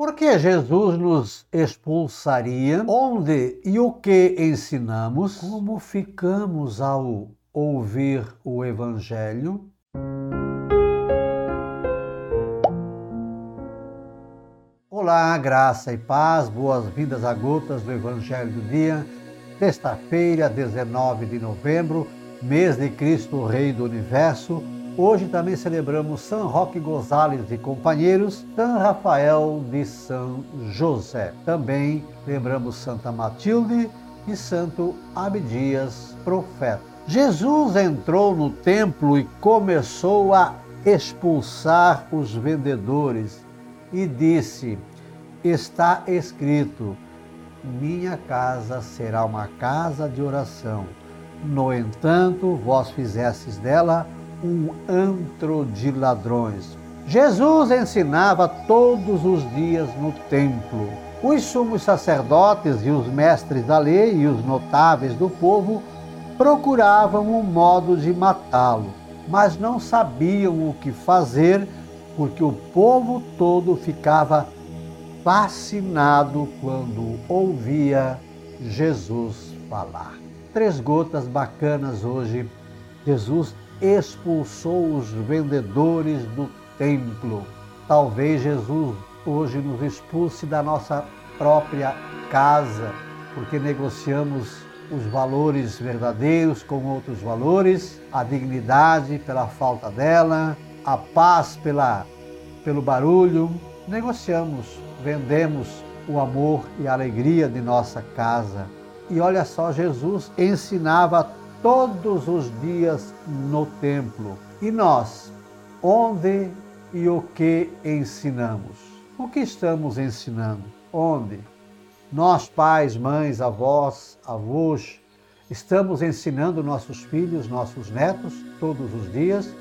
Por que Jesus nos expulsaria? Onde e o que ensinamos? Como ficamos ao ouvir o Evangelho? Olá, graça e paz, boas-vindas a gotas do Evangelho do Dia, sexta-feira, 19 de novembro, mês de Cristo, Rei do Universo. Hoje também celebramos São Roque Gonzales e companheiros, São Rafael de São José. Também lembramos Santa Matilde e Santo Abdias, profeta. Jesus entrou no templo e começou a expulsar os vendedores e disse: Está escrito, minha casa será uma casa de oração. No entanto, vós fizestes dela um antro de ladrões. Jesus ensinava todos os dias no templo. Os sumos sacerdotes e os mestres da lei e os notáveis do povo procuravam um modo de matá-lo, mas não sabiam o que fazer, porque o povo todo ficava fascinado quando ouvia Jesus falar. Três gotas bacanas hoje. Jesus expulsou os vendedores do templo. Talvez Jesus hoje nos expulse da nossa própria casa, porque negociamos os valores verdadeiros com outros valores, a dignidade pela falta dela, a paz pela, pelo barulho. Negociamos, vendemos o amor e a alegria de nossa casa. E olha só, Jesus ensinava todos os dias no templo. E nós, onde e o que ensinamos? O que estamos ensinando? Onde? Nós, pais, mães, avós, avós, estamos ensinando nossos filhos, nossos netos, todos os dias,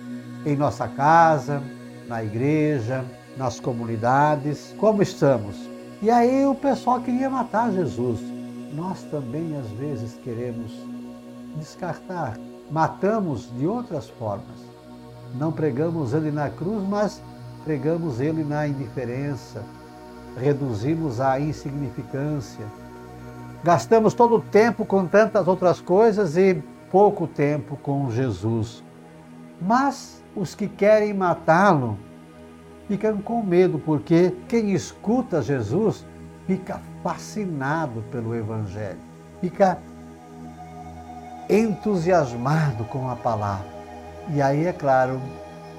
em nossa casa, na igreja, nas comunidades. Como estamos? E aí o pessoal queria matar Jesus. Nós também, às vezes, queremos descartar. Matamos de outras formas. Não pregamos ele na cruz, mas pregamos ele na indiferença. Reduzimos a insignificância. Gastamos todo o tempo com tantas outras coisas e pouco tempo com Jesus. Mas os que querem matá-lo ficam com medo, porque quem escuta Jesus fica fascinado pelo Evangelho, fica entusiasmado com a palavra. E aí, é claro,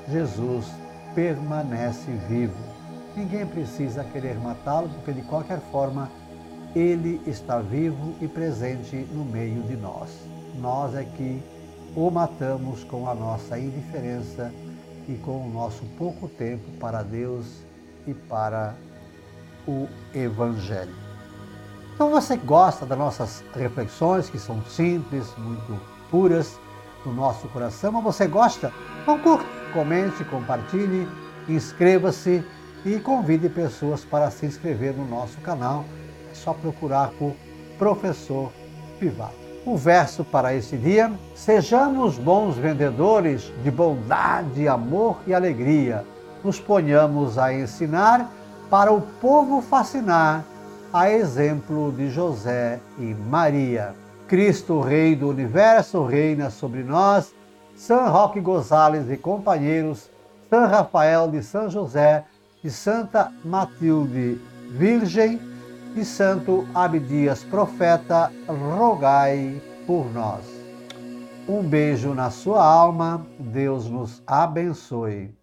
Jesus permanece vivo. Ninguém precisa querer matá-lo, porque de qualquer forma ele está vivo e presente no meio de nós. Nós é que o matamos com a nossa indiferença e com o nosso pouco tempo para Deus e para o Evangelho. Então você gosta das nossas reflexões, que são simples, muito puras do nosso coração, mas você gosta? Então curta, comente, compartilhe, inscreva-se e convide pessoas para se inscrever no nosso canal. É só procurar por Professor Pivato. O verso para esse dia: Sejamos bons vendedores de bondade, amor e alegria. Nos ponhamos a ensinar para o povo fascinar a exemplo de José e Maria. Cristo, Rei do Universo, reina sobre nós. São Roque Gonzales e companheiros, São Rafael de São José e Santa Matilde Virgem e Santo Abdias Profeta, rogai por nós. Um beijo na sua alma, Deus nos abençoe.